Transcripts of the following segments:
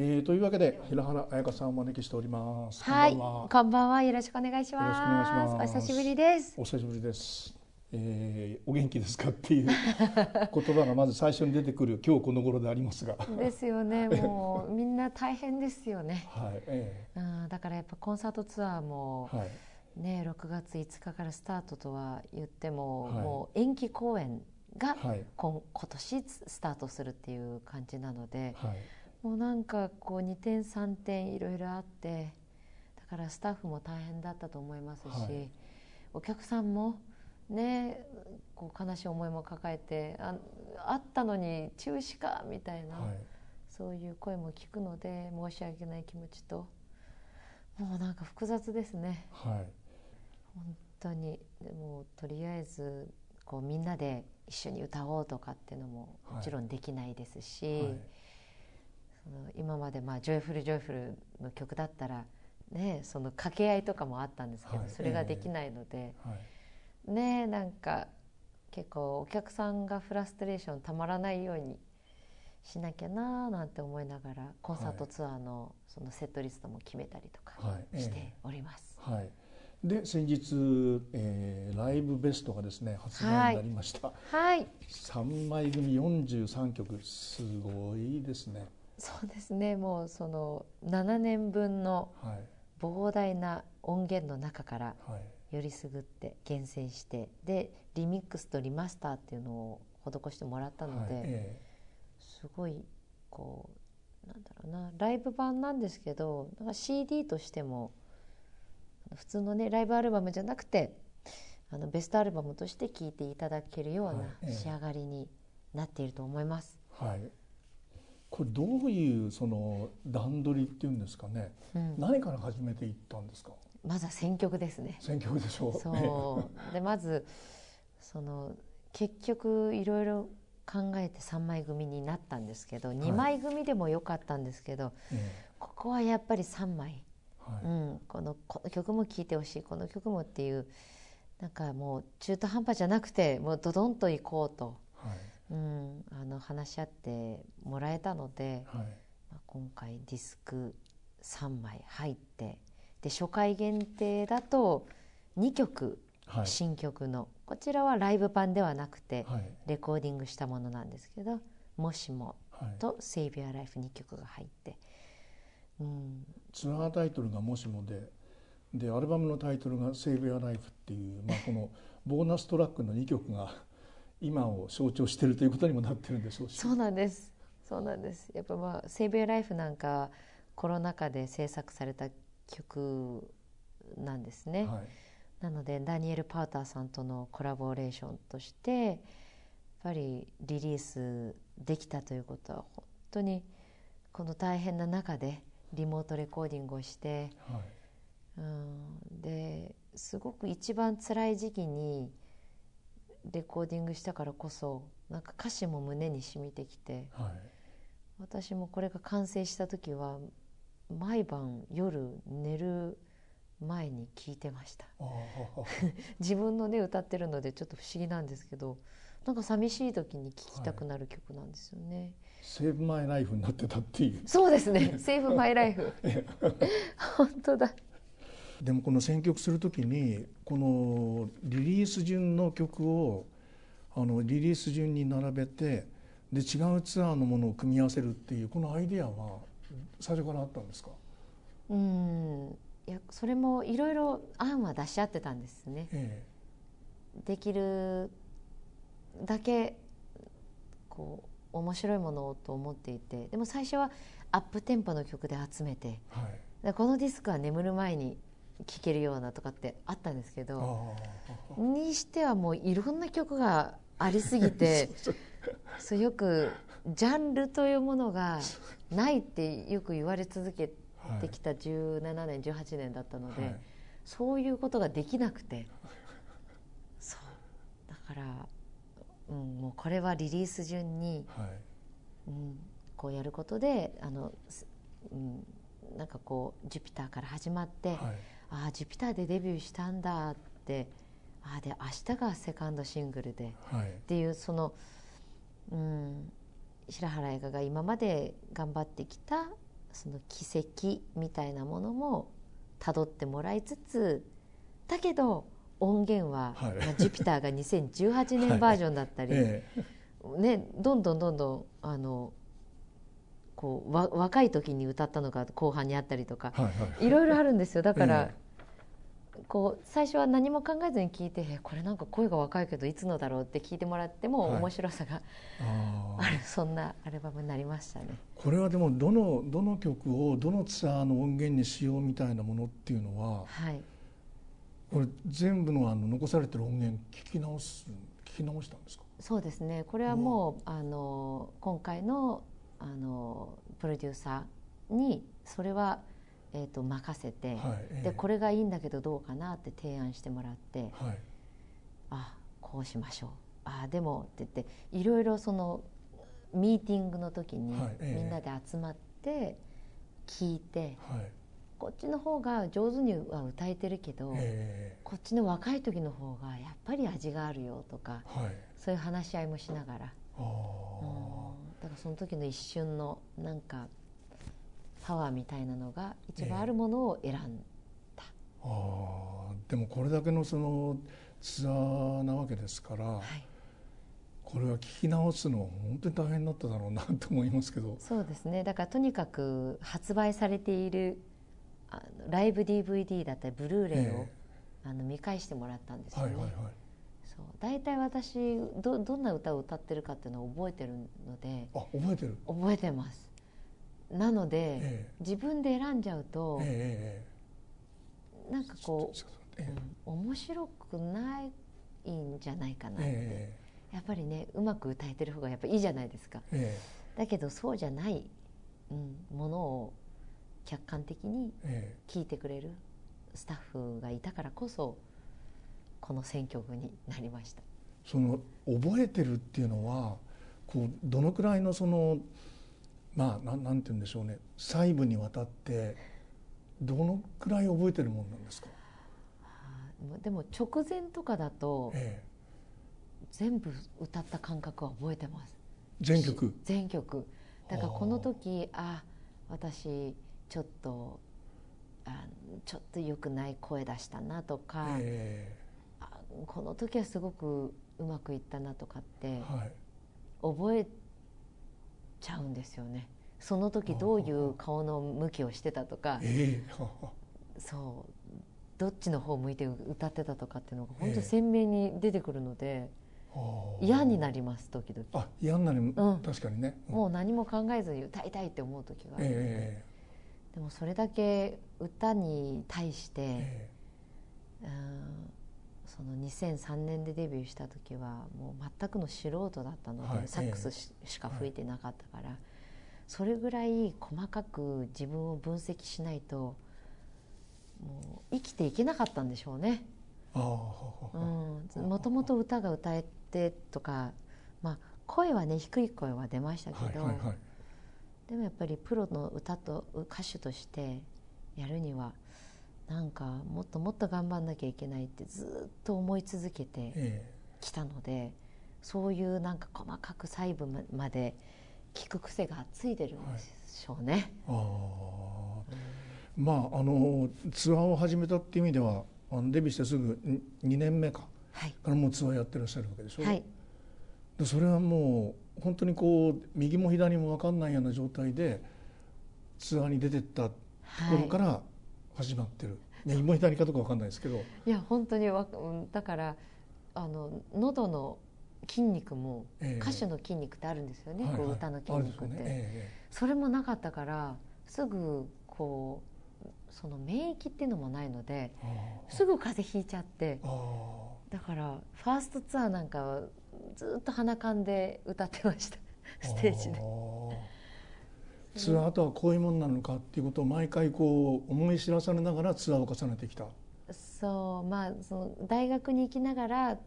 えー、というわけで平原彩香さんをお招きしております。はい、こんばんはこんばんは。よろしくお願いします。よろしくお願いしますお久しぶりです。お久しぶりです。えー、お元気ですかっていう言葉がまず最初に出てくる 今日この頃でありますが、はい、ですよね。もうみんな大変ですよね。えうん、だからやっぱコンサートツアーもー、はい、ね、6月5日からスタートとは言っても、はいもう延期公演がはい、今今年スタートするっていう感じなので、はい、もうなんかこう2点3点いろいろあって、だからスタッフも大変だったと思いますし、はい。お客さんもねこう悲しい思いも抱えてああったのに中止かみたいな、はい、そういう声も聞くので申し訳ない気持ちともうなんか複雑ですね。はい、本当に。でもとりあえずこうみんなで一緒に歌おうとかっていうのももちろんできないですし、はい。その今までまあ「Joyful Joyful」の曲だったらねその掛け合いとかもあったんですけど、はい。それができないので、はい、ねなんか結構お客さんがフラストレーションたまらないようにしなきゃなーなんて思いながらコンサートツアーのそのセットリストも決めたりとかはい。しております。はい。で先日、えー、ライブベストがですね発売になりました。はい。三枚組43曲。すごいですね。そうですね。もうその7年分のはい。膨大な音源の中からはい。よりすぐって厳選してでリミックスとリマスターっていうのを施してもらったので、はい。えすごいこうなんだろうなライブ版なんですけどなんか CD としても普通のねライブアルバムじゃなくてあのベストアルバムとして聴いていただけるような仕上がりになっていると思います。えはい。これどういうその段取りっていうんですかね。うん、何から始めていったんですか？まずは選曲ですね。選曲でしょう。そう。でまずその結局いろいろ考えて3枚組になったんですけど、2枚組でもよかったんですけどえここはやっぱり3枚、えはい、うん、このこの曲も聴いてほしいこの曲もっていうなんかもう中途半端じゃなくてもうドドンと行こうと、はいうん、あの話し合ってもらえたので、はい。まあ、今回ディスク3枚入ってで初回限定だと2曲はい。新曲のこちらはライブ版ではなくてはい。レコーディングしたものなんですけど「もしもはい」。と「セイビアライフ」2曲が入って、うん、ツアータイトルがもしもで。でアルバムのタイトルが「Save Your Life」っていう、まあ、このボーナストラックの2曲が今を象徴しているということにもなってるんでしょうし。そうなんです。そうなんです。やっぱまあ「セイビアライフ」なんかコロナ禍で制作された曲なんですね、はい。なのでダニエル・パウターさんとのコラボレーションとしてやっぱりリリースできたということは本当にこの大変な中でリモートレコーディングをして、はい。うん、ですごく一番辛い時期にレコーディングしたからこそなんか歌詞も胸に染みてきてはい。私もこれが完成した時は毎晩夜寝る前に聞いてました。自分のね歌ってるのでちょっと不思議なんですけどなんか寂しい時に聴きたくなる曲なんですよね、セーブマイライフになってたっていう。そうですね「セーブマイライフ」本当だでもこの選曲するときにこのリリース順の曲をあのリリース順に並べてで違うツアーのものを組み合わせるっていうこのアイデアは最初からあったんですか、うん。いやそれもいろいろ案は出し合ってたんですね。えできるだけこう面白いものをと思っていてでも最初はアップテンポの曲で集めてえはい、でこのディスクは眠る前に聴けるようなとかってあったんですけどあにしてはもういろんな曲がありすぎて そうよくジャンルというものがないってよく言われ続けてきた17年18年だったので、はい。そういうことができなくてそう。だから、うん、もうこれはリリース順に、はい。うん、こうやることであの、すうん、なんかこう「ジュピター」から始まって、はいああジュピターでデビューしたんだってああで明日がセカンドシングルではい。っていうその、うん、白原映画が今まで頑張ってきたその軌跡みたいなものも辿ってもらいつつだけど音源は、はい。まあ、ジュピターが 2018年バージョンだったり、え。ね、どんどんどんどんあのこうわ若い時に歌ったのが後半にあったりとかいはいい。ろいろあるんですよ。だから、えこう最初は何も考えずに聞いてえこれなんか声が若いけどいつのだろうって聞いてもらってもはい。面白さがあー。ある、そんなアルバムになりましたね。これはでもどのどの曲をどのツアーの音源にしようみたいなものっていうのははい。これ全部のあの残されてる音源聞き直す聞き直したんですか？そうですね。これはもうあの今回のあのプロデューサーにそれは、えー、と任せて、はいええ。でこれがいいんだけどどうかなって提案してもらってはい。あこうしましょう。あでもって言っていろいろそのミーティングの時にみんなで集まって聞いて、はい。こっちの方が上手には歌えてるけど、えこっちの若い時の方がやっぱり味があるよとかえはい。そういう話し合いもしながら。あうんその時の一瞬のなんかパワーみたいなのが一番あるものを選んだ、ーあーでもこれだけのそのツアーなわけですからはい、これは聞き直すの本当に大変だっただろうなと思いますけど。そうですね。だからとにかく発売されているあのライブ DVD だったりブルーレイを、えあの見返してもらったんですよね、えはいはいはいそう。大体私どどんな歌を歌ってるかっていうのを覚えてるのであ覚えてる？覚えてます。なので、え自分で選んじゃうと、えええなんかこう、えうん面白くないんじゃないかなっえて、え。やっぱりねうまく歌えてる方がやっぱいいじゃないですか。ええ。だけどそうじゃない、うん、ものを客観的にええ。聞いてくれるスタッフがいたからこそこの選曲になりました。その覚えてるっていうのはこうどのくらいのそのまあなんなんて言うんでしょうね。細部にわたってどのくらい覚えてるもんなんですか、でも直前とかだとえ全部歌った感覚は覚えてます。え、全曲？全曲。だからこの時あ私ちょっとあちょっと良くない声出したなとか、えあこの時はすごくうまくいったなとかって覚えちゃうんですよね。その時どういう顔の向きをしてたとか。ええ。ははそう。どっちの方向いて歌ってたとかっていうのが本当ええ鮮明に出てくるのではあ嫌になります時々。あ嫌になる、ん。確かにね、うん。もう何も考えずに歌いたいって思う時があるので、えでもそれだけ歌に対して、ええ。うんその2003年でデビューした時はもう全くの素人だったので、はいサックスししか吹いてなかったから、それぐらい細かく自分を分析しないともう生きていけなかったんでしょうね。もともと歌が歌えてとか、まあ、声はね低い声は出ましたけど、はいはいはい。でもやっぱりプロの歌と歌手としてやるにはなんかもっともっと頑張んなきゃいけないってずっと思い続けてえきたのでそういうなんか細かく細部ままで聞く癖がついてるんでしょうね。えああまああのツアーを始めたっていう意味ではあのデビューしてすぐ2年目か。はい、からもうツアーやってらっしゃるわけでしょ、はい、でそれはもう本当にこう右も左も分かんないような状態でツアーに出てったところはから始まってる、右も左かとか分かんないですけど。い、いや本当にわうんだからあの喉の筋肉もええ。歌手の筋肉ってあるんですよね、はいはい。歌の筋肉って、えそれもなかったからすぐこうその免疫っていうのもないのですぐ風邪ひいちゃってあだからファーストツアーなんかはずっと鼻かんで歌ってました。あステージでツアーとはこういうもんなのかっていうことを毎回こう思い知らされながらツアーを重ねてきた。そうまあその大学に行きながら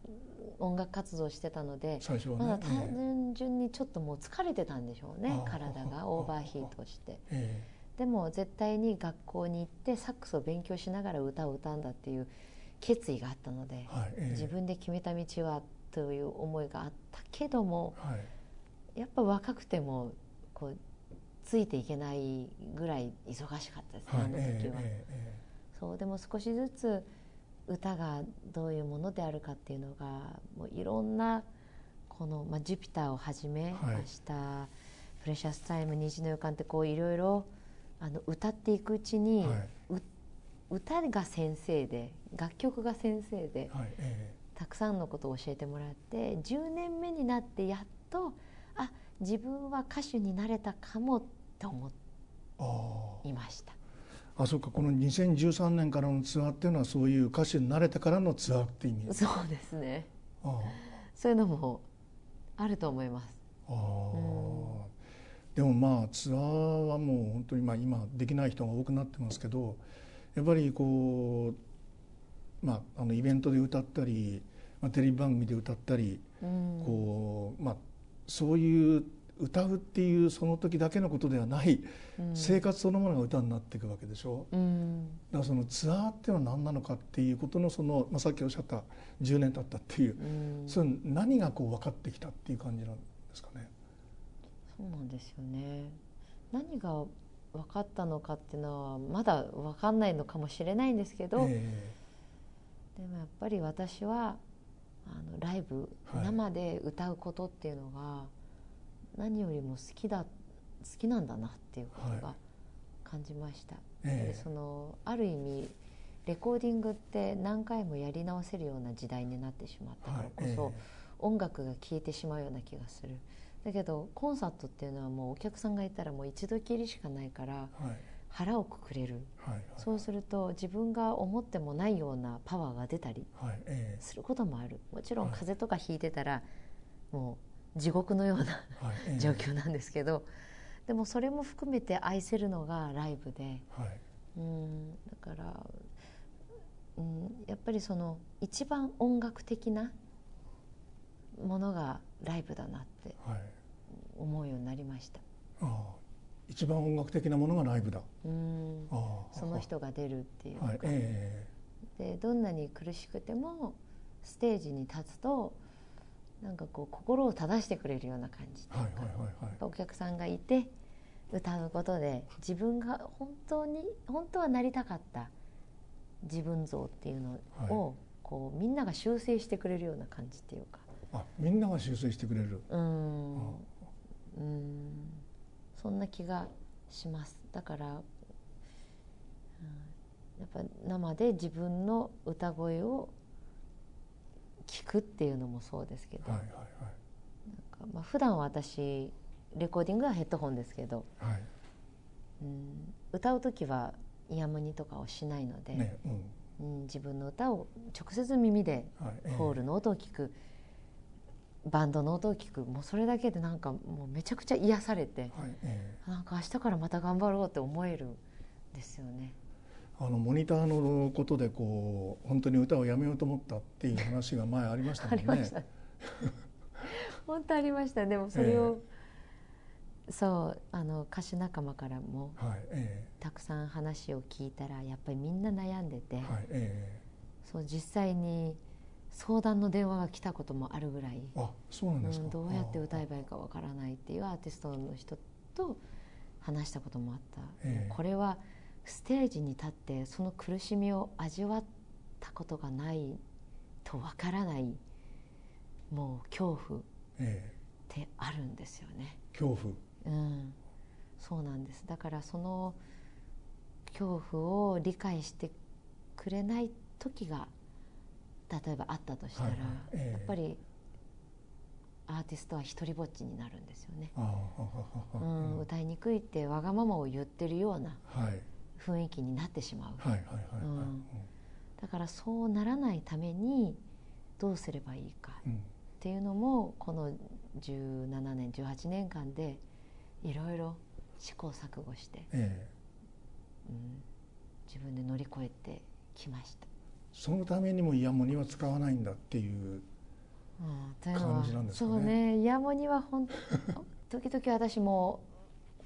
音楽活動してたので最初はね。まだ単純にちょっともう疲れてたんでしょうねああ。体がオーバーヒートして。えでも絶対に学校に行ってサックスを勉強しながら歌を歌うんだっていう決意があったのでえはいええ。自分で決めた道はという思いがあったけどもはい。やっぱ若くてもこうついていけないぐらい忙しかったですね、はい。あの時は。ええそうでも少しずつ歌がどういうものであるかっていうのがもういろんなこの、まあ、ジュピターをはじめ、はい。明日プレシャスタイム虹の予感ってこういろいろあの歌っていくうちに、ええはい。う歌が先生で楽曲が先生ではい。えたくさんのことを教えてもらって10年目になってやっとあ自分は歌手になれたかもと思いました。ああそうか。この2013年からのツアーっていうのはそういう歌手になれてからのツアーって意味。そうですね。あそういうのもあると思います。あああでもまあツアーはもう本当にまあ今できない人が多くなってますけどやっぱりこうまああのイベントで歌ったり、まあ、テレビ番組で歌ったりうん。こうまあそういう歌うっていうその時だけのことではないうん。生活そのものが歌になっていくわけでしょ？うん。だからそのツアーっていうのは何なのかっていうことのその、まあ、さっきおっしゃった10年経ったっていううん。その何がこう分かってきたっていう感じなんですかね？そうなんですよね。何が分かったのかっていうのはまだ分かんないのかもしれないんですけど、え。でもやっぱり私はあのライブ、はい。生で歌うことっていうのが何よりも好きだ好きなんだなっていうことがは感じました、えやっぱりえそのある意味レコーディングって何回もやり直せるような時代になってしまったからこそ、はい。音楽が消えてしまうような気がする。だけどコンサートっていうのはもうお客さんがいたらもう一度きりしかないからはい。腹をくくれる。はいはい。そうすると自分が思ってもないようなパワーが出たりはい。え。することもある。もちろんはい。風邪とかひいてたらもう地獄のようなえはいええ。状況なんですけどでもそれも含めて愛せるのがライブではい。うんだから、うん、やっぱりその一番音楽的なものがライブだなってはい。思うようになりました。ああ一番音楽的なものがライブだ。うん。ああ。その人が出るっていうか、はいえ。でどんなに苦しくてもステージに立つとなんかこう心を正してくれるような感じ。いお客さんがいて歌うことで自分が本当に本当はなりたかった自分像っていうのを、はい。こうみんなが修正してくれるような感じっていうか。あみんなが修正してくれる。うん。あ。うん。そんな気がします。だから、うん、やっぱ生で自分の歌声を聞くっていうのもそうですけど、はいはいなんかまあ普段は私レコーディングはヘッドホンですけど、はい。はいうん、歌う時はイヤモニとかをしないので、ねうん。うん、自分の歌を直接耳ではいええ。ホールの音を聞く、バンドの音を聞くもうそれだけでなんかもうめちゃくちゃ癒されてはいええ。なんか明日からまた頑張ろうって思えるんですよね。あのモニターのことでこう本当に歌をやめようと思ったっていう話が前ありましたあもんね。りました。本当ありました。でもそれを、そうあの歌手仲間からもはいえたくさん話を聞いたらやっぱりみんな悩んでて、えはいえそう実際に相談の電話が来たこともあるぐらい、えあそうなんですか。うん、どうやって歌えあばいいかわからないっていうアーティストの人と話したこともあった、これはステージに立ってその苦しみを味わったことがないとわからないもう恐怖っえ。てあるんですよね。え恐怖。うん、そうなんです。だからその恐怖を理解してくれない時が例えばあったとしたら、はいはい。ええ。やっぱりアーティストは一りぼっちになるんですよね、うん、歌いにくいってわがままを言ってるようなはい雰囲気になってしまう、だからそうならないためにどうすればいいかうん。っていうのもこの17年18年間でいろいろ試行錯誤して、ええ。うん、自分で乗り越えてきました。そのためにもイヤモニは使わないんだっていう感じなんですかね。そうね。イヤモニはほん 時々私も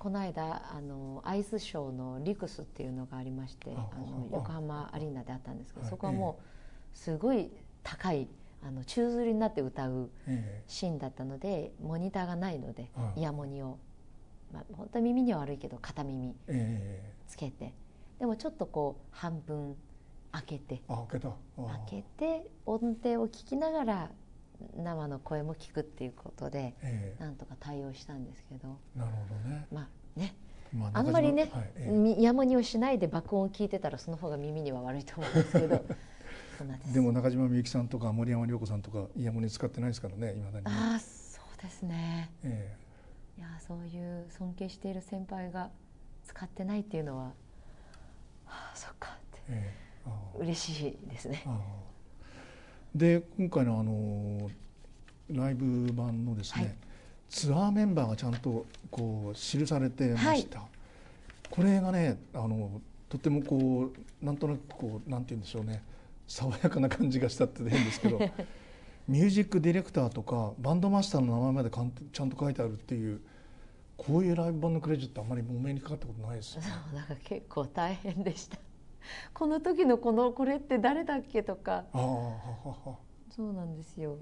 この間あのアイスショーのリクスっていうのがありましてああのあ横浜アリーナであったんですけど、はい。そこはもうすごい高いあの宙吊りになって歌うえシーンだったのでモニターがないのではい。イヤモニを、まあ、本当は耳には悪いけど片耳えつけてでもちょっとこう半分開けて開けて音程を聞きながら生の声も聞くっていうことでえなんとか対応したんですけど。えなるほどね、まあね。まあんまりねはいええ。みやもにをしないで爆音を聞いてたらその方が耳には悪いと思うんですけど。です。でも中島みゆきさんとか森山良子さんとかイヤモニ使ってないですからねいまだにね、ああそうですね。えいやそういう尊敬している先輩が使ってないっていうのははあそっかって。えー嬉しいですね。あーで今回のあのライブ版のですね、はい。ツアーメンバーがちゃんとこう記されてました、これがねあのとてもこうなんとなくこうなんて言うんでしょうね。爽やかな感じがしたって変ですけど ミュージックディレクターとかバンドマスターの名前までかんちゃんと書いてあるっていうこういうライブ版のクレジットあんまりお目にかかったことないですよね。なんか結構大変でしたこの時のこのこれって誰だっけとか。そうなんですよ。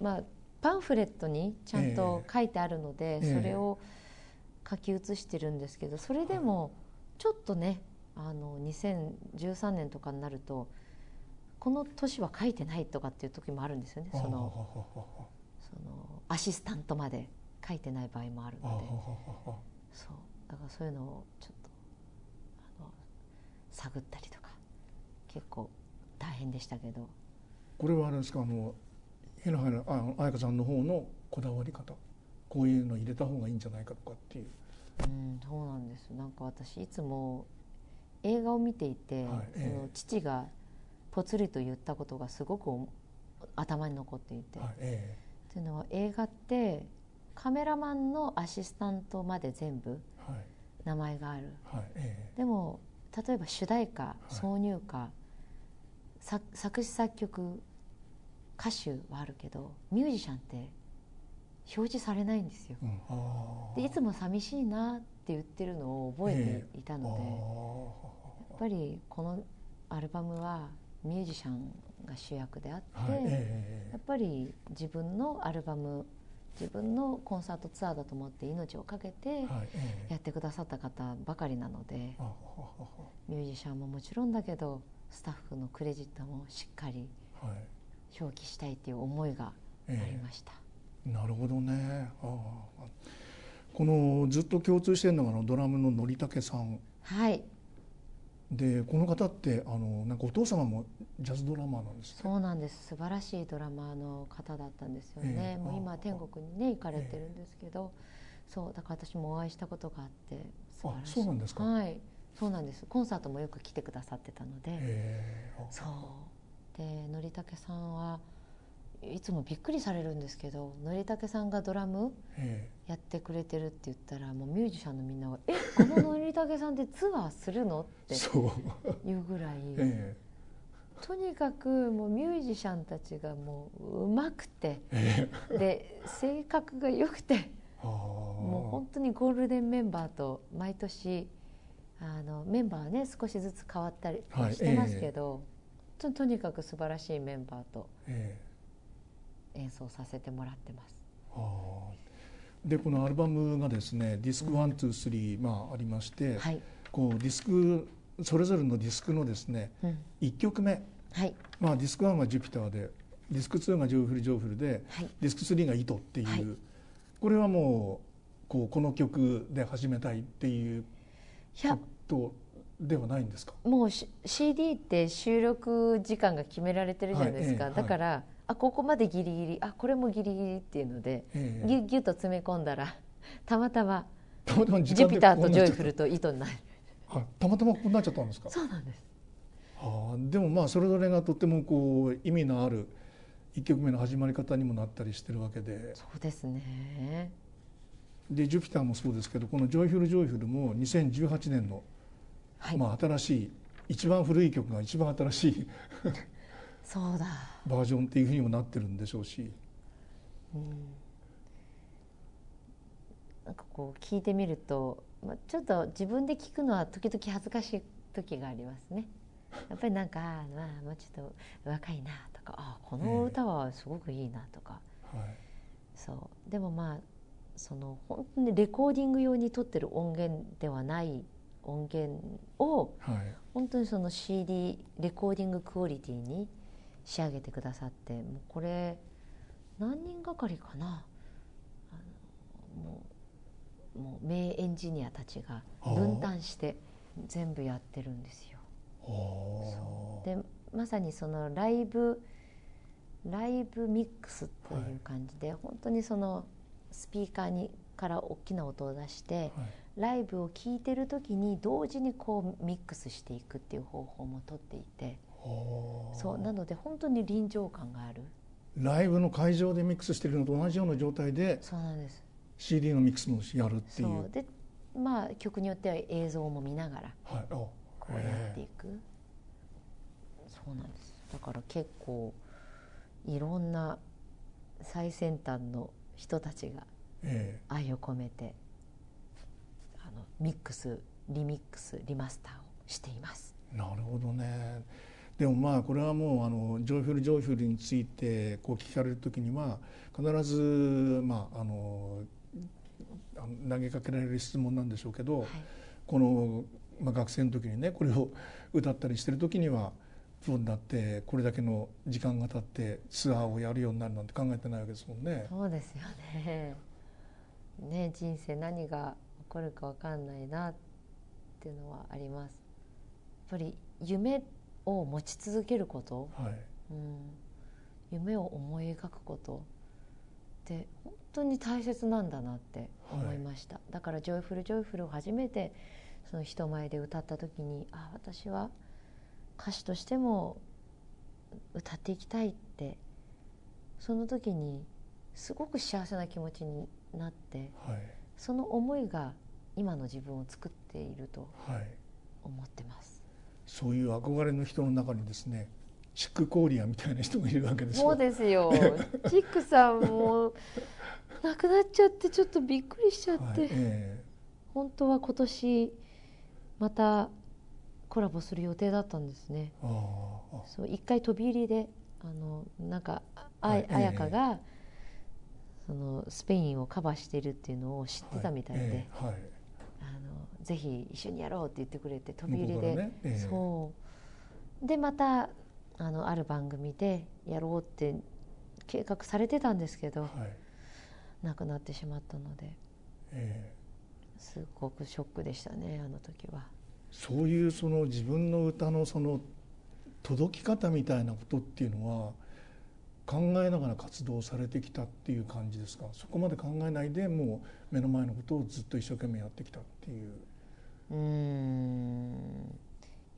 まあパンフレットにちゃんと書いてあるので、ええ。それを書き写してるんですけどそれでもちょっとねあの2013年とかになるとこの年は書いてないとかっていう時もあるんですよね。そのそのアシスタントまで書いてない場合もあるので。そう。だからそういうのをちょ探ったりとか結構大変でしたけど。これはあれですか？あの日野原あ彩香さんの方のこだわり方。こういうの入れた方がいいんじゃないかとかっていう。うんそうなんです。なんか私いつも映画を見ていて、はいええ。父がぽつりと言ったことがすごくお頭に残っていて、はいえっていうのは映画ってカメラマンのアシスタントまで全部名前がある。はいえ。でも例えば主題歌い。挿入歌、作作詞作曲歌手はあるけどミュージシャンって表示されないんですよ。えうん。でいつも寂しいなって言ってるのを覚えていたので、やっぱりこのアルバムはミュージシャンが主役であって、はい。え。やっぱり自分のアルバム自分のコンサートツアーだと思って命を懸けてやってくださった方ばかりなのでミュージシャンももちろんだけどスタッフのクレジットもしっかり表記したいっていう思いがありえました。えなるほどね。ああ。このずっと共通してるのがドラムの則武さん。はいでこの方ってあのなんかお父様もジャズドラマーなんですね。そうなんです。素晴らしいドラマーの方だったんですよね、ええ。あもう今天国にね行かれてるんですけど、そうだから私もお会いしたことがあって素晴らしい。そうなんですか。はい。そうなんです。コンサートもよく来てくださってたので、ええ。あそう。で則武さんはいつもびっくりされるんですけど則武さんがドラムえやってくれてるって言ったらもうミュージシャンのみんなが「えあの則武さんってツアーするの?」っえていう。ぐらい、えとにかくもうミュージシャンたちがもう上手くてええ。えで性格が良くてもう本当にゴールデンメンバーと毎年あのメンバーはね少しずつ変わったりはいしてますけど、ととにかく素晴らしいメンバーとええ演奏させてもらってます。でこのアルバムがですねディスク123、まあありまして、はい、こうディスクそれぞれのディスクのですねうん、1曲目、はい。まあ、ディスク1が「ジュピター」でディスク2が「Joyful Joyful」ではい。ディスク3が「糸」っていう、はい。これはもうこうこの曲で始めたいっていうことではないんですか？もうし CD って収録時間が決められてるじゃないですか、はいええだから、あここまでギリギリ。あこれもギリギリっていうので、ええ。ギュッギュッと詰め込んだら たまたま Jupiter と Joyful と糸になる。あたまたまこうなっちゃったんですか？そうなんです。ああでもまあそれぞれがとってもこう意味のある1曲目の始まり方にもなったりしてるわけで。そうですね。で「Jupiter」もそうですけどこの「Joyful Joyful」も2018年の、はい、まあ、新しい一番古い曲が一番新しいそうだ、バージョンっていうふうにもなってるんでしょうし。うん、なんかこう聞いてみると、まあ、ちょっと自分で聞くのは時々恥ずかしい時がありますね。やっぱりなんかまあもうちょっと若いなとかあこの歌はすごくいいなとか、はい。そう。でもまあその本当にレコーディング用に撮ってる音源ではない音源をはい。本当にその CD レコーディングクオリティに仕上げてくださってもうこれ何人がかりかな。もうもう名エンジニアたちが分担して全部やってるんですよ。あでまさにそのライブライブミックスという感じで、本当にそのスピーカーにから大きな音を出して、はい。ライブを聴いてる時に同時にこうミックスしていくっていう方法もとっていてそうなので本当に臨場感がある。ライブの会場でミックスしてるのと同じような状態でそうなんです。CD のミックスもやるっていそう。うでまあ曲によっては映像も見ながらはい。あこうやっていく、そうなんです。だから結構いろんな最先端の人たちがえ愛を込めてあのミックスリミックスリマスターをしています。えなるほどねでもまあこれはもうあの Joyful Joyful についてこう聞かれる時には必ずまああの投げかけられる質問なんでしょうけど、はい。この、まあ、学生の時にねこれを歌ったりしてる時にはプロになってこれだけの時間が経ってツアーをやるようになるなんて考えてないわけですもんね。そうですよね。ね人生何が起こるか分かんないなっていうのはあります。やっぱり夢を持ち続けること、はい。うん、夢を思い描くこと。って本当に大切なんだなって思いました、だから「Joyful Joyful」を初めてその人前で歌った時にあ私は歌手としても歌っていきたいってその時にすごく幸せな気持ちになってはい。その思いが今の自分を作っているとはい。思ってますそういう憧れの人の中にですねチックコーリアみたいな人がいるわけですよ。そうですよ。チックさんも亡くなっちゃってちょっとびっくりしちゃって、はいえ本当は今年またコラボする予定だったんですね。そう一回飛び入りであのなんかあはい彩香が、そのスペインをカバーしてるっていうのを知ってたみたいで、はいええはいぜひ一緒にやろうって言ってくれて飛び入りで、ね。ええ。そう。でまたあのある番組でやろうって計画されてたんですけどはい。亡くなってしまったので。ええ。すごくショックでしたねあの時は。そういうその自分の歌のその届き方みたいなことっていうのは考えながら活動されてきたっていう感じですか？そこまで考えないでもう目の前のことをずっと一生懸命やってきたっていううーん。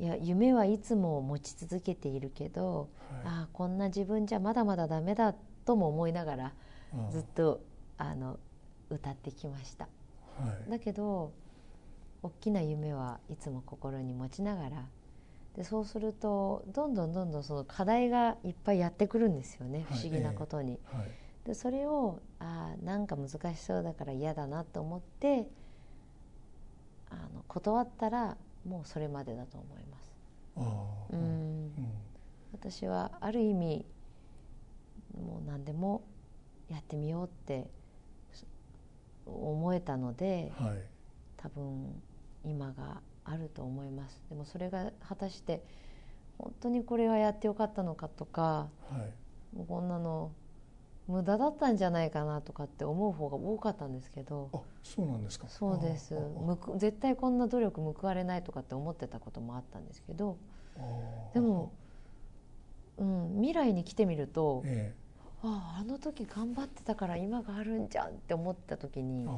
いや夢はいつも持ち続けているけど、はい。ああこんな自分じゃまだまだダメだとも思いながらずっとあの歌ってきました。はい。だけど大きな夢はいつも心に持ちながらでそうするとどんどんどんどんその課題がいっぱいやってくるんですよね不はい。思議なことに。はい。でそれをああなんか難しそうだから嫌だなと思ってあの断ったらもうそれまでだと思います。うんうん。私はある意味もう何でもやってみようってそ思えたのではい。多分今があると思います。でもそれが果たして本当にこれはやってよかったのかとかはい。もうこんなの無駄だったんじゃないかなとかって思う方が多かったんですけど。あそうなんですか。そうです。絶対こんな努力報われないとかって思ってたこともあったんですけど。でも、うん、未来に来てみるとえあああの時頑張ってたから今があるんじゃんって思った時にえああ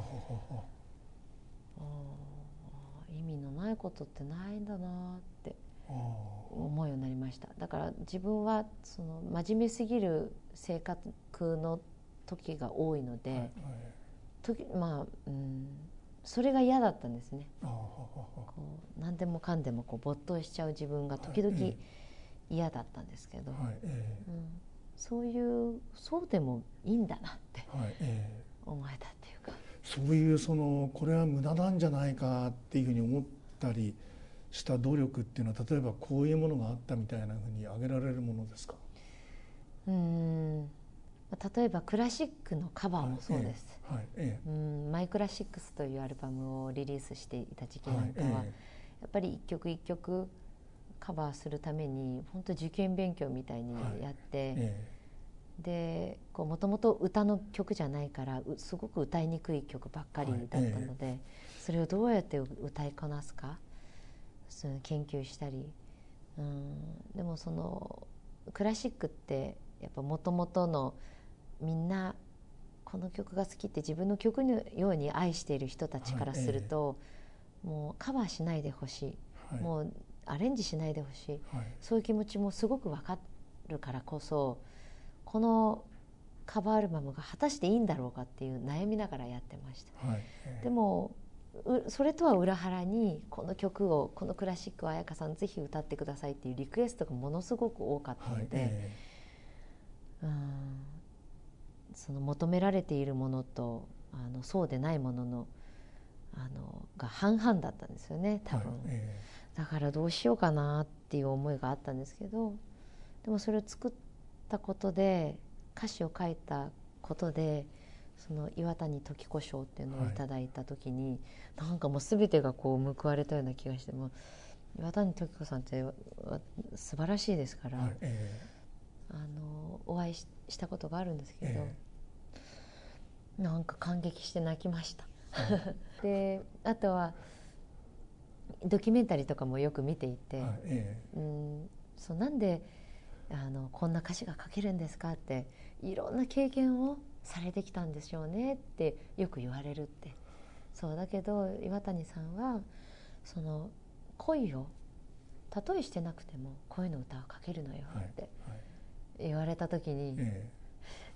あ意味のないことってないんだなって。あ思うようになりました。だから自分はその真面目すぎる性格の時が多いので、あはいはい。時まあ、うん、それが嫌だったんですね。こう何でもかんでもこう没頭しちゃう自分が時々嫌だったんですけど、はいえうん、そういうそうでもいいんだなってえはいええ。思えたっていうか。そういうそのこれは無駄なんじゃないかっていうふうに思ったりした努力っていうのは例えばこういうものがあったみたいなふうに挙げられるものですか？うん。例えばクラシックのカバーもそうです、はい。えうん。マイクラシックスというアルバムをリリースしていた時期なんかは、はい。えやっぱり一曲一曲カバーするために本当受験勉強みたいにやって、えでもともと歌の曲じゃないからうすごく歌いにくい曲ばっかりだったので、それをどうやって歌いこなすかそういう研究したり、うん、でもそのクラシックってやっぱもともとのみんなこの曲が好きって自分の曲のように愛している人たちからすると、もうカバーしないでほしい、はい。もうアレンジしないでほしい。はい。そういう気持ちもすごくわかるからこそこのカバーアルバムが果たしていいんだろうかっていう悩みながらやってました。はい。えでもうそれとは裏腹にこの曲をこのクラシックを彩香さんぜひ歌ってくださいっていうリクエストがものすごく多かったはいので、え。うんその求められているものとあのそうでないもののあのが半々だったんですよね多分、はいえ。だからどうしようかなっていう思いがあったんですけどでもそれを作ったことで歌詞を書いたことでその岩谷時子賞っていうのをいただいた時に、なんかもう全てがこう報われたような気がしても岩谷時子さんってわ素晴らしいですから、えはいえあのお会いししたことがあるんですけど、えなんか感激して泣きました。え であとはドキュメンタリーとかもよく見ていて、はいえ。うんそうなんであのこんな歌詞が書けるんですかっていろんな経験をされてきたんでしょうねってよく言われるって。そうだけど岩谷さんはその恋をたとえしてなくても恋の歌は書けるのよはいってはい。言われた時に、え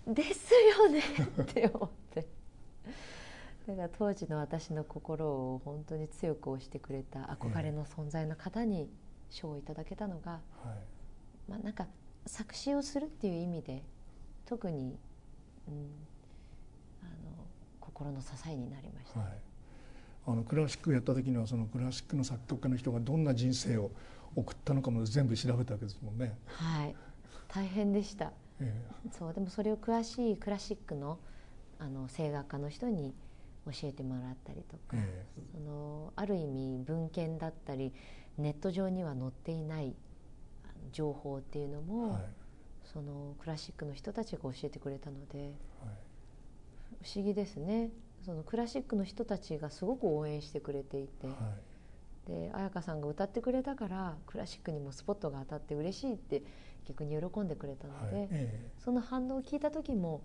ですよねって思って。だから当時の私の心を本当に強く押してくれた憧れの存在の方に賞をいただけたのが、えはい。まあ、なんか作詞をするっていう意味で特に、うん、あの心の支えになりました。はい、あのクラシックやった時にはそのクラシックの作曲家の人がどんな人生を送ったのかも全部調べたわけですもんね。はい、大変でした。えそうでもそれを詳しいクラシックのあの声楽家の人に教えてもらったりとか、えそのある意味文献だったりネット上には載っていない情報っていうのえも、はいそのクラシックの人たちが教えてくれたのではい。不思議ですね。そのクラシックの人たちがすごく応援してくれていて、はい。で彩香さんが歌ってくれたからクラシックにもスポットが当たって嬉しいって逆に喜んでくれたので、はい。えその反応を聞いた時も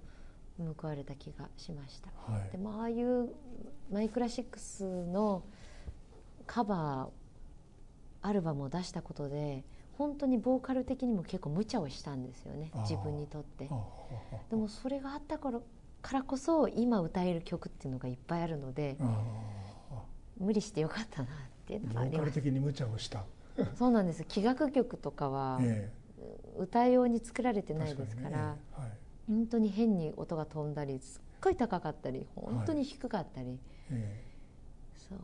報われた気がしました。えはい。でもああいうマイクラシックスのカバーアルバムを出したことで本当にボーカル的にも結構無茶をしたんですよね自分にとって。でもそれがあったからからこそ今歌える曲っていうのがいっぱいあるので無理してよかったなっていうのがあります。的に無茶をした。そうなんです。器楽曲とかはえ歌用に作られてえないですから、ねええ。はい。本当に変に音が飛んだりすっごい高かったり本当に低かったり、え。そう。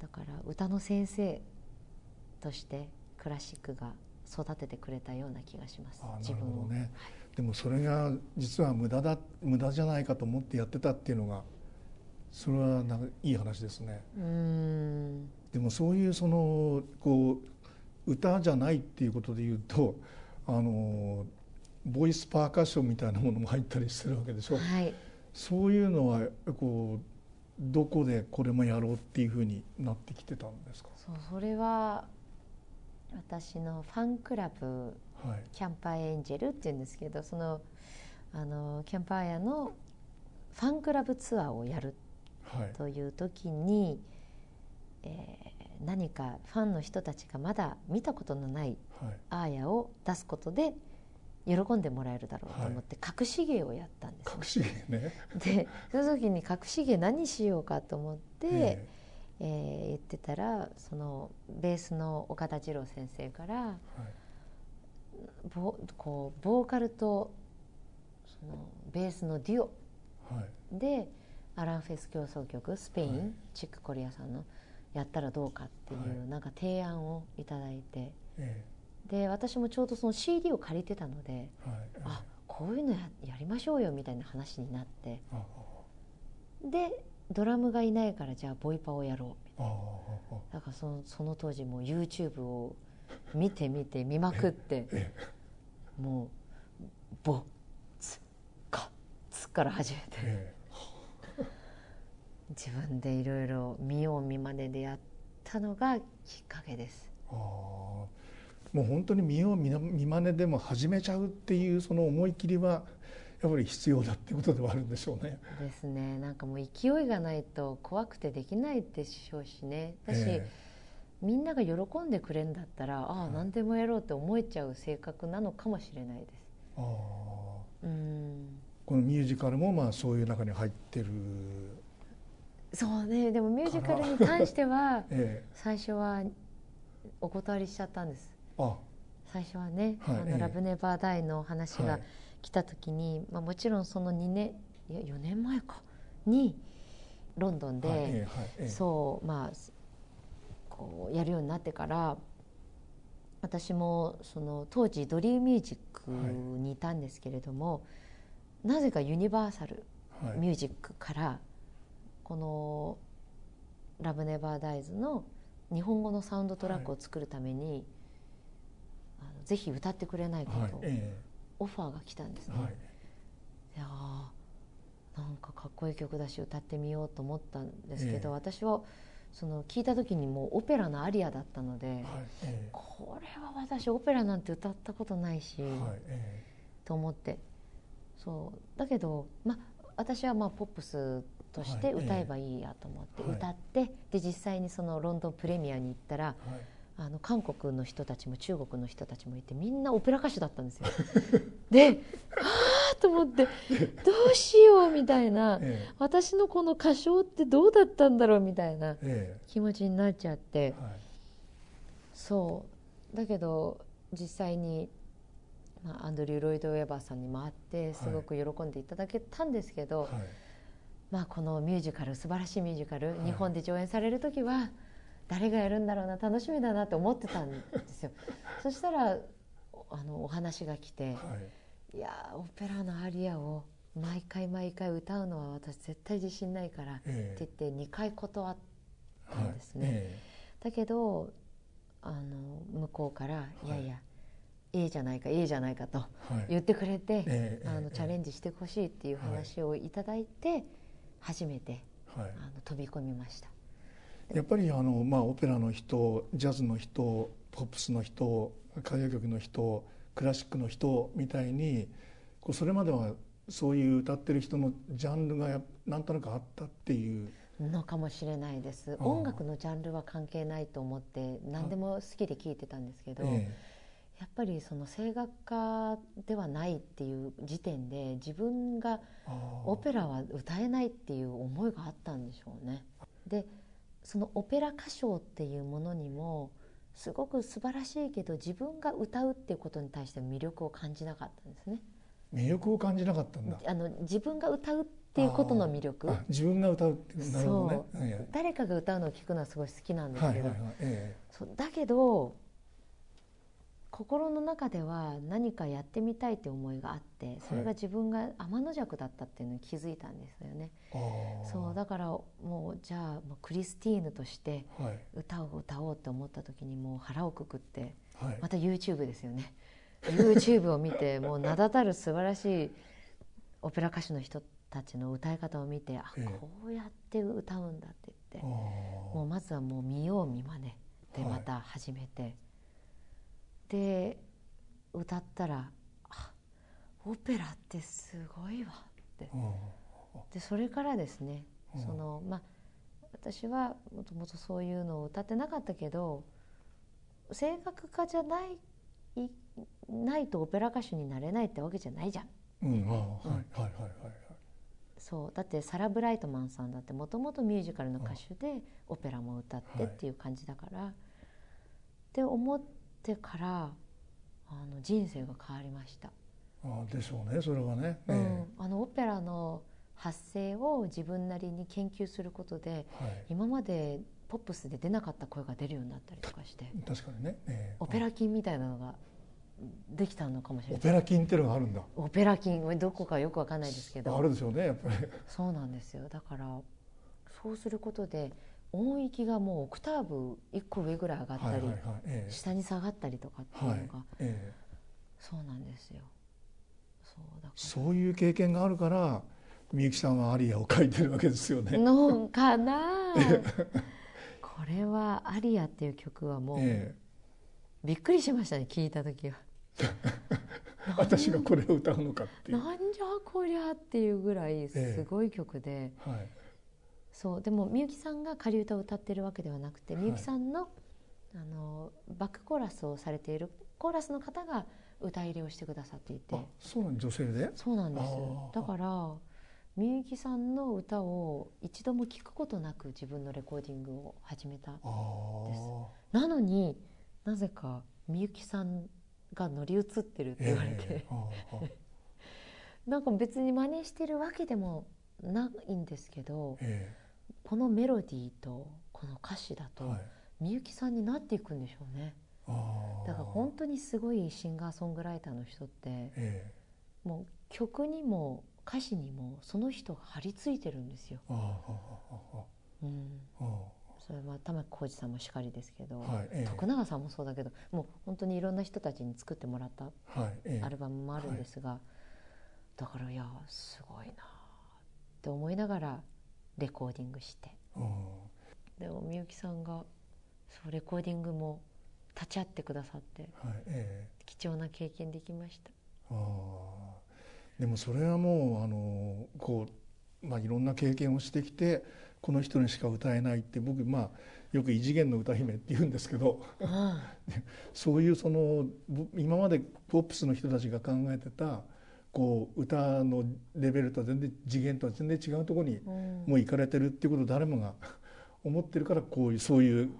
だから歌の先生としてクラシックが育ててくれたような気がしますな自分を、るほどね。でもそれが実は無駄だ無駄じゃないかと思ってやってたっていうのがそれはなんかいい話ですね。うーんでもそういうそのこう歌じゃないっていうことで言うとあのボイスパーカッションみたいなものも入ったりするわけでしょ。はいそういうのはこうどこでこれもやろうっていうふうになってきてたんですか？そうそれは私のファンクラブはい。キャンパーエンジェルっていうんですけどそのあのキャンパーヤのファンクラブツアーをやるはいとい。う時に、えー何かファンの人たちがまだ見たことのないはい。アーヤを出すことで喜んでもらえるだろうと思って隠し芸をやったんですね、隠し芸ね。でその時に隠し芸何しようかと思って、ええー言ってたらそのベースの岡田二郎先生からえはい。ボこうボーカルとそのベースのデュオはい。でアランフェス競争曲スペイン、はい。チックコリアさんのやったらどうかっていう、はい。なんか提案をいただいて。えで私もちょうどその CD を借りてたのでえはい。あこういうのややりましょうよみたいな話になって。あ。でドラムがいないからじゃあボイパをやろう。みたいあ。なあだからそのその当時もう YouTube を見て見て見まくってえもう「ボツカツ」から始めて。え 自分でいろいろ見よう見まねでやったのがきっかけです。もう本当に見よう見まねでも始めちゃうっていうその思い切りはやっぱり必要だってことではあるんでしょうね。ですね。なんかもう勢いがないと怖くてできないでしょうしね。だし、えみんなが喜んでくれんだったらああはい。何でもやろうって思えちゃう性格なのかもしれないです。えああ。うん。このミュージカルもまあそういう中に入ってる。そうね。でもミュージカルに関しては え最初はお断りしちゃったんです。えあ。最初はね、はい。ええ。あのラブネバーダイの話がはい来た時に、まあ、もちろんその2年いや4年前か。にロンドンで、はいええはいええ。そうまあこうやるようになってから私もその当時ドリーミュージックにいたんですけれども、なぜかユニバーサルはい。ミュージックからこの「ラブネバーダイズの日本語のサウンドトラックを作るために、あのぜひ歌ってくれないかはいとえオファーが来たんですね。えはい。いやーなんかかっこいい曲だし歌ってみようと思ったんですけど、ええ。私はその聞いた時にもうオペラのアリアだったので、はいえこれは私オペラなんて歌ったことないし、えはいえと思って。そう。だけど、まあ、私はまあポップスとしてはい歌えばいいやと思ってはい。歌って、で実際にそのロンドンプレミアに行ったらあの韓国の人たちも中国の人たちもいてみんなオペラ歌手だったんですよ。でああと思って どうしようみたいな。え私のこの歌唱ってどうだったんだろうみたいなええ。気持ちになっちゃって。えはい。そう。だけど実際に、まあ、アンドリュー・ロイド・ウェバーさんにも会ってすごく喜んでいただけたんですけど、はい。まあ、このミュージカル素晴らしいミュージカル、はい。日本で上演される時は誰がやるんだろうな楽しみだなって思ってたんですよ。そしたらおあのお話が来てはい「いやーオペラのアリアを毎回毎回歌うのは私絶対自信ないから」ってえ言って2回断っえたんですね。えだけどあの向こうから「い。やいや、ええじゃないかええじゃないか」とえはい。言ってくれて、ええあのええ。チャレンジしてほしいっていう話をいただいて初めてはい。あの飛び込みました。やっぱりあの、まあ、オペラの人ジャズの人ポップスの人歌謡曲の人クラシックの人みたいにこうそれまではそういう歌ってる人のジャンルがやなんとなくあったっていう。のかもしれないです。音楽のジャンルは関係ないと思って何でも好きで聴いてたんですけど、えやっぱりその声楽家ではないっていう時点で自分がオペラは歌えないっていう思いがあったんでしょうね。でそのオペラ歌唱っていうものにもすごく素晴らしいけど自分が歌うっていうことに対して魅力を感じなかったんですね。魅力を感じなかったんだ。あの自分が歌うっていうことの魅力。あ自分が歌うっていうなるほどね。誰かが歌うのを聞くのはすごい好きなんえですけど、はいはいはい。え。そうだけど心の中では何かやってみたいって思いがあってそれが自分が天の弱だったっていうのに気づいたんですよね。えああそうだからもうじゃあもうクリスティーヌとしてはい。歌を歌おうって思った時にもう腹をくくってはい。また YouTube ですよね。YouTube を見て もう名だたる素晴らしいオペラ歌手の人たちの歌い方を見てあええ。こうやって歌うんだって言ってあもうまずはもう見よう見まねではい。また始めて、で歌ったらあオペラってすごいわって。あでそれからですねうん。そのまあ私はもともとそういうのを歌ってなかったけど声楽家じゃないいないとオペラ歌手になれないってわけじゃないじゃん。うんああはいはいはいはいそう。だってサラ・ブライトマンさんだってもともとミュージカルの歌手でオペラも歌ってっていう感じだから、って思ってからあの人生が変わりました、ああでしょうねそれはね。えうん、あのオペラの発声を自分なりに研究することでえはい。今までポップスで出なかった声が出るようになったりとかして確かにね、ええ。オペラ筋みたいなのができたのかもしれない。オペラ筋っていうのがあるんだ。オペラ筋どこかよくわかんないですけど。あるでしょうねやっぱり。そうなんですよ。だからそうすることで音域がもうオクターブ1個上ぐらい上がったり、はいはいはいええ。下に下がったりとかっていうはいのが、ええ。そうなんですよ。そうだかそういう経験があるからみゆきさんはアリアを書いてるわけですよらね。のかな？これは「アリア」っていう曲はもう、えびっくりしましたね聞いた時は。え、私がこれを歌うのかっていう。はなんじゃこりゃっていうぐらいええすごい曲で、いそうでもみゆきさんが仮歌を歌ってるわけではなくてはい。みゆきさんの,、あのバックコーラスをされているコーラスの方が歌入れをしてくださっていて。あそうなん女性で？そうなんです。だからみゆきさんの歌を一度も聞くことなく自分のレコーディングを始めた。ああ。なのになぜかみゆきさんが乗り移ってるって言われて、ええああ なんか別に真似してるわけでもないんですけどえこのメロディーとこの歌詞だと。みゆきさんになっていくんでしょうね。だから本当にすごいシンガーソングライターの人ってえもう曲にも歌詞にもその人が張り付いてるんですよ。うん、あそれは玉置浩二さんもしかりですけど、あはい。ええ徳永さんもそうだけどもう本当にいろんな人たちに作ってもらったはい。ええアルバムもあるんですが、だからいやすごいなって思いながらレコーディングしてうんでもみゆきさんがそうレコーディングも立ち会ってくださってはい。ええ貴重な経験できました。でもそれはもうあのこう、まあ、いろんな経験をしてきてこの人にしか歌えないって僕まあよく異次元の歌姫って言うんですけど そういうそのぼ今までポップスの人たちが考えてたこう歌のレベルとは全然次元とは全然違うところにうん。もう行かれてるっていうことを誰もが 思ってるからこういうそういう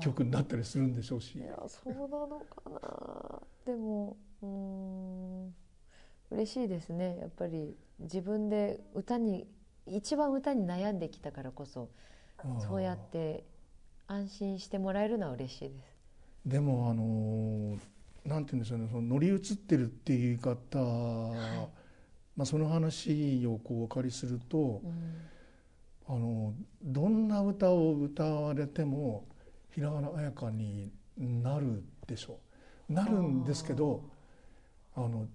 曲になったりするんでしょうし。い。やそうなのかな。でもうーん嬉しいですね。やっぱり自分で歌に一番歌に悩んできたからこそそうやって安心してもらえるのは嬉しいです。でもあのなんて言うんでしょうねその乗り移ってるっていう言い方、まあ、その話をこうお借りするとうん。あのどんな歌を歌われても平原綾香になるでしょう。なるんですけどあの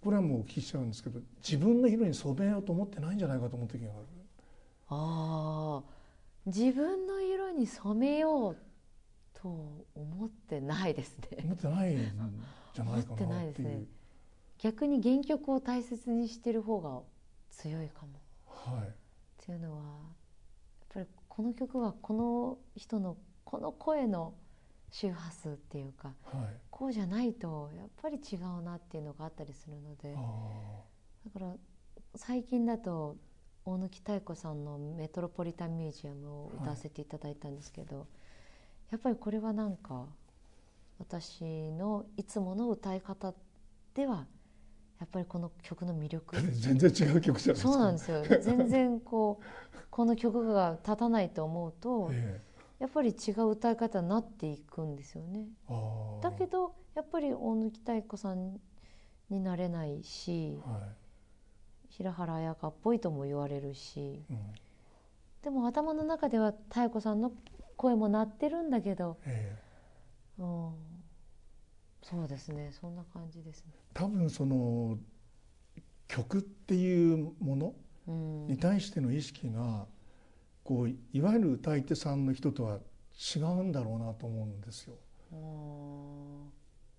これはもうお聞きしちゃうんですけど自分の色に染めようと思ってないんじゃないかと思う時がある。あー。自分の色に染めようと思ってないですね。思ってないんじゃないか思ってなっていうですね。逆に原曲を大切にしてる方が強いかも。はい。っていうのはやっぱりこの曲はこの人のこの声の周波数っていうかはい。こうじゃないとやっぱり違うなっていうのがあったりするのであだから最近だと大貫妙子さんの「メトロポリタンミュージアム」を歌わせていただいたんですけど、やっぱりこれはなんか私のいつもの歌い方ではやっぱりこの曲の魅力。ー 全然違う曲じゃないですか。そうなんですよ。全然こうこの曲が立たないと思うと えやっぱり違う歌い方になっていくんですよね。だけどやっぱり大貫妙子さんになれないしは平原綾香っぽいとも言われるしい、うん、でも頭の中では妙子さんの声も鳴ってるんだけど、ええ。うん、そうですね。そんな感じですね。多分その曲っていうものうん。に対しての意識がこういわゆる歌い手さんの人とは違うんだろうなと思うんですよ。あー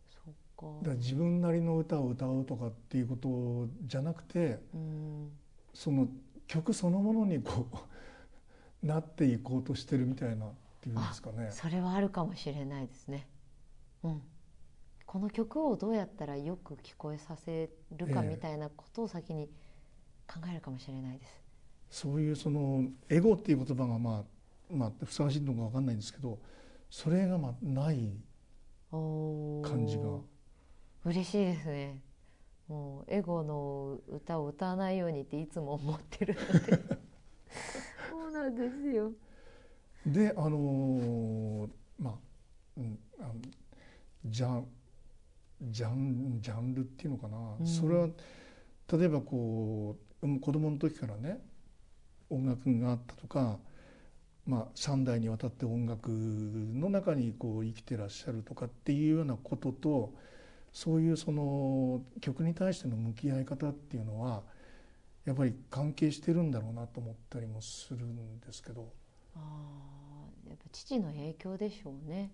そっか。だ自分なりの歌を歌うとかっていうことじゃなくてうん。その曲そのものにこうなっていこうとしてるみたいなっていうんですかね。それはあるかもしれないですね。うん、この曲をどうやったらよく聞こえさせるかええみたいなことを先に考えるかもしれないです。そういうそのエゴっていう言葉がまあまあふさわしいのかわかんないんですけどそれがまあない感じが嬉しいですね。もうエゴの歌を歌わないようにっていつも思ってるので そうなんですよ。であのーまあ、うん、あのじゃあジャンジャンルっていうのかな、うん。それは例えばこううん子供の時からね音楽があったとか、まあ、3代にわたって音楽の中にこう生きてらっしゃるとかっていうようなこととそういうその曲に対しての向き合い方っていうのはやっぱり関係してるんだろうなと思ったりもするんですけどあーやっぱ父の影響でしょうね。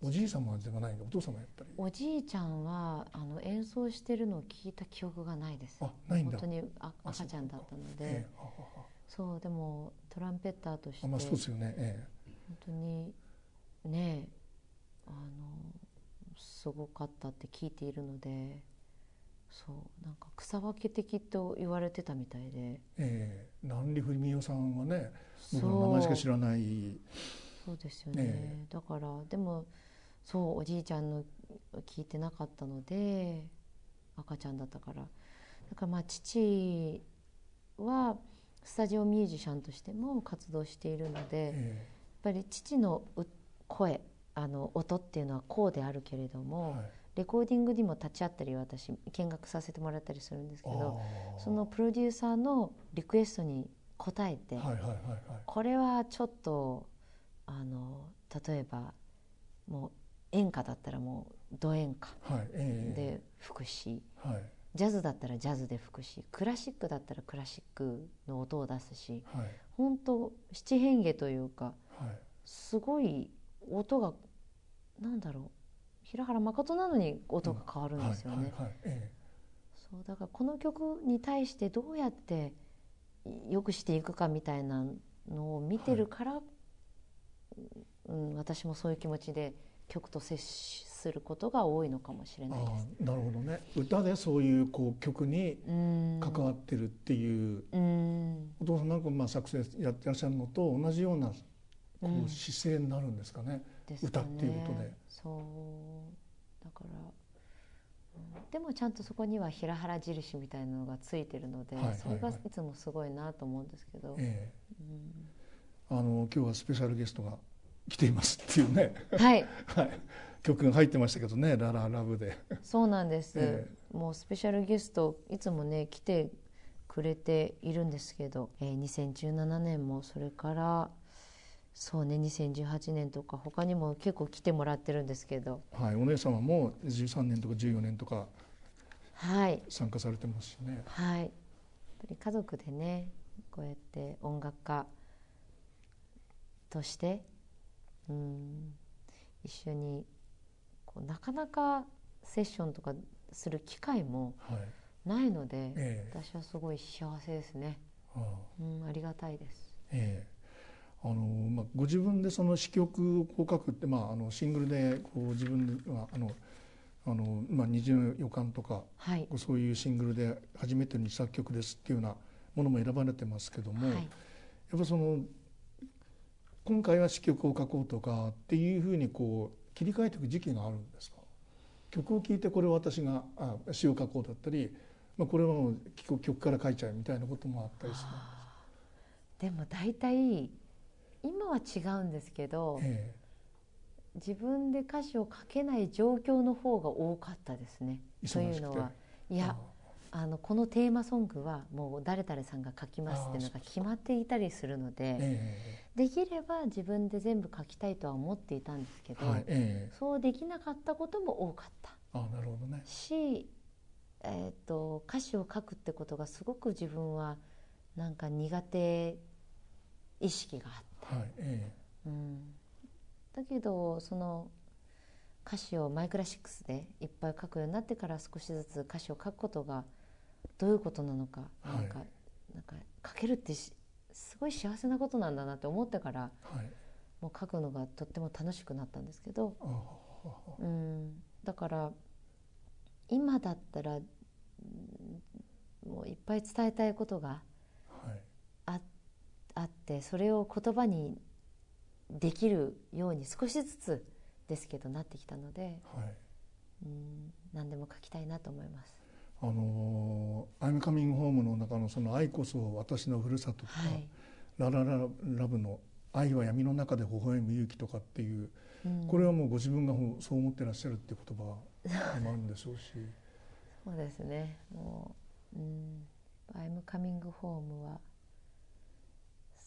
おじい様ではないお父様やっぱり？おじいちゃんはあの演奏してるのを聞いた記憶がないです。あないんだ。本当にああ赤ちゃんだったので。ええあああ。そうでもトランペッターとして。あまあそうですよね、え本当にねあのすごかったって聞いているのでそうなんか草分け的と言われてたみたいで。えええ南里文夫さんはね僕そう。の名前しか知らない。そうですよね、えだからでもそうおじいちゃんの聞いてなかったので赤ちゃんだったから。だからまあ父はスタジオミュージシャンとしても活動しているのでやっえぱり父のう声あの音っていうのはこうであるけれどえも、はいレコーディングにも立ち会ったり私見学させてもらったりするんですけどそのプロデューサーのリクエストに応えて、はいはいはいはい。これはちょっとあの例えばもう演歌だったらもうド演歌で吹くし、はい。ジャズだったらジャズで吹くしクラシックだったらクラシックの音を出すしはい。本当七変化というかはい。すごい音がなんだろう平原誠なのに音が変わるんですよね。そうだからこの曲に対してどうやって良くしていくかみたいなのを見てるから、うん、私もそういう気持ちで曲と接することが多いのかもしれえないです。なるほどね。歌でそういうこう曲にうん。関わってるっていう、うん。お父さんなんかまあ作成やってらっしゃるのと同じようなこうん。う姿勢になるんですかね、です歌っていうことでそう。だから、うん。でもちゃんとそこには平原印みたいなのがついてるので、はいはいはい。それがいつもすごいなと思うんですけど、えうん。えあの今日はスペシャルゲストが来ていますっていうね、はい。はい、曲が入ってましたけどね「ラララブで」そうなんです、えもうスペシャルゲストいつもね来てくれているんですけど、えー2017年もそれからそうね2018年とか他にも結構来てもらってるんですけど。はい、お姉様も13年とか14年とかはい。参加されてますしね。はい。やっぱり家族でねこうやって音楽家としてうん一緒にこうなかなかセッションとかする機会もはい、ないので、ええ。私はすごい幸せですね。ああ。うん、ありがたいです。ええあのまあ、ご自分でその詩曲をこう書くって、まあ、あのシングルでこう自分で、まああのあのまあ、虹の予感とかはい。そういうシングルで初めての作曲ですっていうようなものも選ばれてますけども、はい。やっぱその今回は詩曲を書こうとかっていうふうにこう切り替えていく時期があるんですか？曲を聴いてこれを私があ詩を書こうだったり、まあ、これはもう曲曲から書いちゃうみたいなこともあったりするあーでも大体今は違うんですけど、え自分で歌詞を書けない状況の方が多かったですね。えというのは、いいや、あのこのテーマソングはもう誰々さんが書きますっていうのが決まっていたりするので、えできれば自分で全部書きたいとは思っていたんですけど、えはいええ。そうできなかったことも多かった。あなるほどね。し、えー、と歌詞を書くってことがすごく自分はなんか苦手意識があって、はいえうん、だけどその歌詞をマイクラシックスでいっぱい書くようになってから少しずつ歌詞を書くことがどういうことなのか、はい。なんかなんか書けるってしすごい幸せなことなんだなって思ってからえはい。もう書くのがとっても楽しくなったんですけど、うん、だから今だったら、うんもういっぱい伝えたいことがあってそれを言葉にできるように少しずつですけどなってきたので、はい。うん、何でも書きたいなと思います。あのー「アイムカミングホーム」の中のその「愛こそ私のふるさと」とか、はい、ララララブの「愛は闇の中で微笑む勇気」とかっていううん。これはもうご自分がそう思ってらっしゃるっていう言葉もあるんでしょうし。そうですね。もう、うん「I'm coming home は」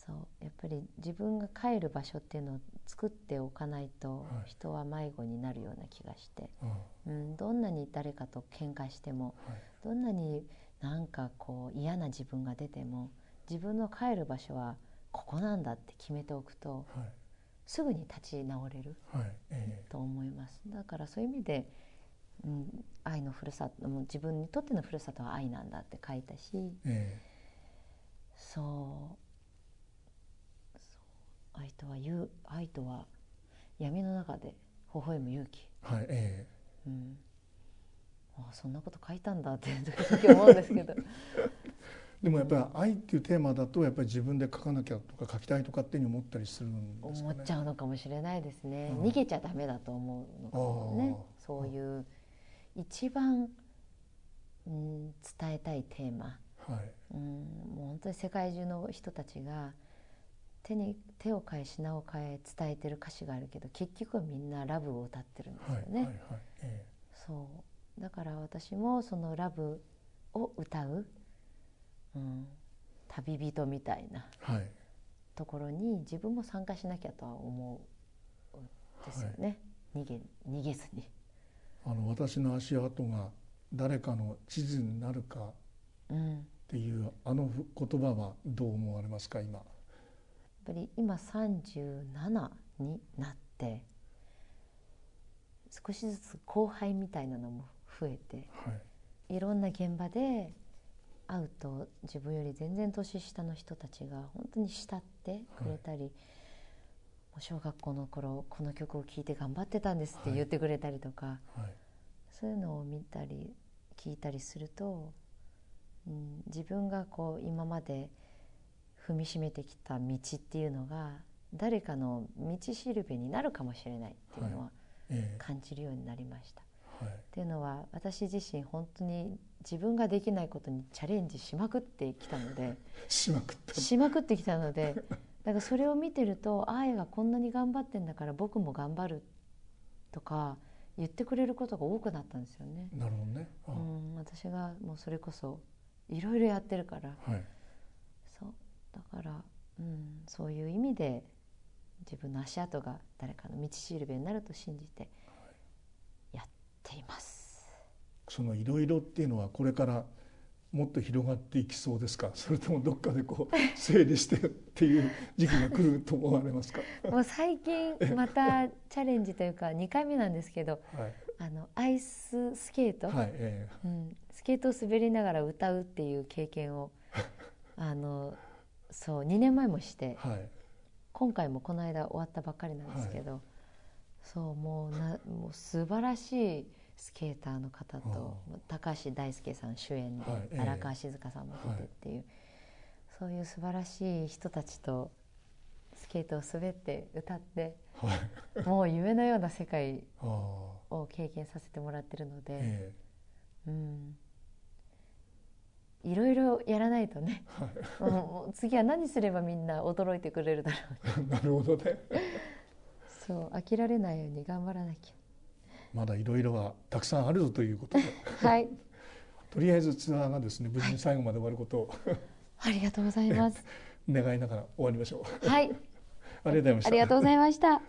そう。やっぱり自分が帰る場所っていうのを作っておかないとはい。人は迷子になるような気がして、うん、どんなに誰かと喧嘩してもはい。どんなになんかこう嫌な自分が出ても自分の帰る場所はここなんだって決めておくとはい。すぐに立ち直れると思います。だからそういう意味で、うん、愛のふるさと自分にとってのふるさとは愛なんだって書いたしええ。そうそう愛とは勇愛とは闇の中で微笑む勇気、えはいえうん、あそんなこと書いたんだって時々思うんですけど。え でもやっぱり愛っていうテーマだとやっぱり自分で書かなきゃとか書きたいとかっていうふうに思ったりするんですかね。思っちゃうのかもしれないですね、うん。逃げちゃダメだと思うのかもね。あーそういう一番、うん、伝えたいテーマ、はい。うん、もう本当に世界中の人たちが手に手を変え品を変え伝えてる歌詞があるけど結局はみんなラブを歌ってるんですよね、はいはいはいえそう。だから私もそのラブを歌う、うん、旅人みたいなところに自分も参加しなきゃとは思うんですよね、逃げ逃げずに。あの私の足跡が誰かの地図になるかっうん。ていうあの言葉はどう思われますか今？ぱり今37になって少しずつ後輩みたいなのも増えてはい。いろんな現場で会うと自分より全然年下の人たちが本当に慕ってくれたり、もう小学校の頃この曲を聴いて頑張ってたんですって言ってくれたりとか、はい。そういうのを見たり聞いたりすると、うん、自分がこう今まで踏みしめてきた道っていうのが誰かの道しるべになるかもしれないっていうのはえ感じるようになりました。えはい。っていうのは私自身本当に自分ができないことにチャレンジしまくってきたので しまくった。しまくってきたのでだからそれを見てるとあやがこんなに頑張ってんだから僕も頑張るとか言ってくれることが多くなったんですよね。なるほどね。あ。うん、私がもうそれこそいろいろやってるからはいだから、うん、そういう意味で自分の足跡が誰かの道しるべになると信じてやっています。そのいろいろっていうのはこれからもっと広がっていきそうですか？それともどっかでこう 整理してっていう時期が来ると思われますか？もう最近またチャレンジというか2回目なんですけどはい。あのアイススケート、はいえ。うん、スケートを滑りながら歌うっていう経験をあのそう2年前もしてえはい。今回もこの間終わったばっかりなんですけど、そうもうなもう素晴らしいスケーターの方と高橋大輔さん主演で、はいええ。荒川静香さんも出てっていう、そういう素晴らしい人たちとスケートを滑って歌ってはい。もう夢のような世界 を経験させてもらってるので、え。うん、いろいろやらないとね、もうもう次は何すればみんな驚いてくれるだろうえ なるほどね。そう飽きられないように頑張らなきまだいろいろはたくさんあるぞということで。ゃはい。とりあえずツアーがですね無事に最後まで終わることを。ありがとうございます。願いながら終わりましょう。はい。ありがとうございました。ありがとうございました